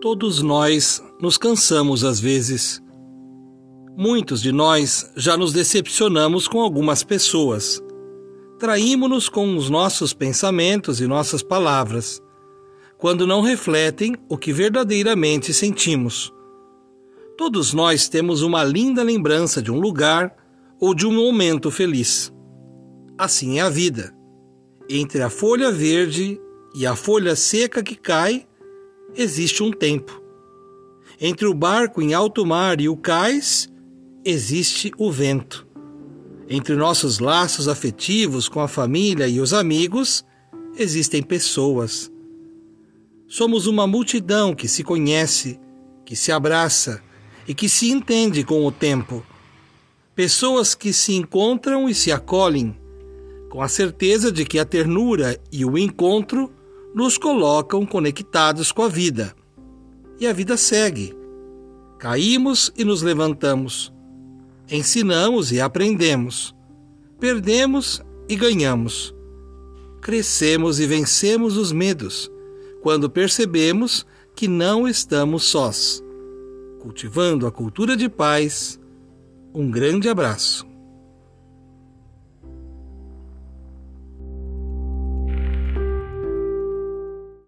Todos nós nos cansamos às vezes. Muitos de nós já nos decepcionamos com algumas pessoas. Traímos-nos com os nossos pensamentos e nossas palavras, quando não refletem o que verdadeiramente sentimos. Todos nós temos uma linda lembrança de um lugar ou de um momento feliz. Assim é a vida. Entre a folha verde e a folha seca que cai, existe um tempo. Entre o barco em alto mar e o cais, existe o vento. Entre nossos laços afetivos com a família e os amigos, existem pessoas. Somos uma multidão que se conhece, que se abraça e que se entende com o tempo. Pessoas que se encontram e se acolhem, com a certeza de que a ternura e o encontro nos colocam conectados com a vida. E a vida segue. Caímos e nos levantamos. Ensinamos e aprendemos. Perdemos e ganhamos. Crescemos e vencemos os medos quando percebemos que não estamos sós. Cultivando a cultura de paz. Um grande abraço.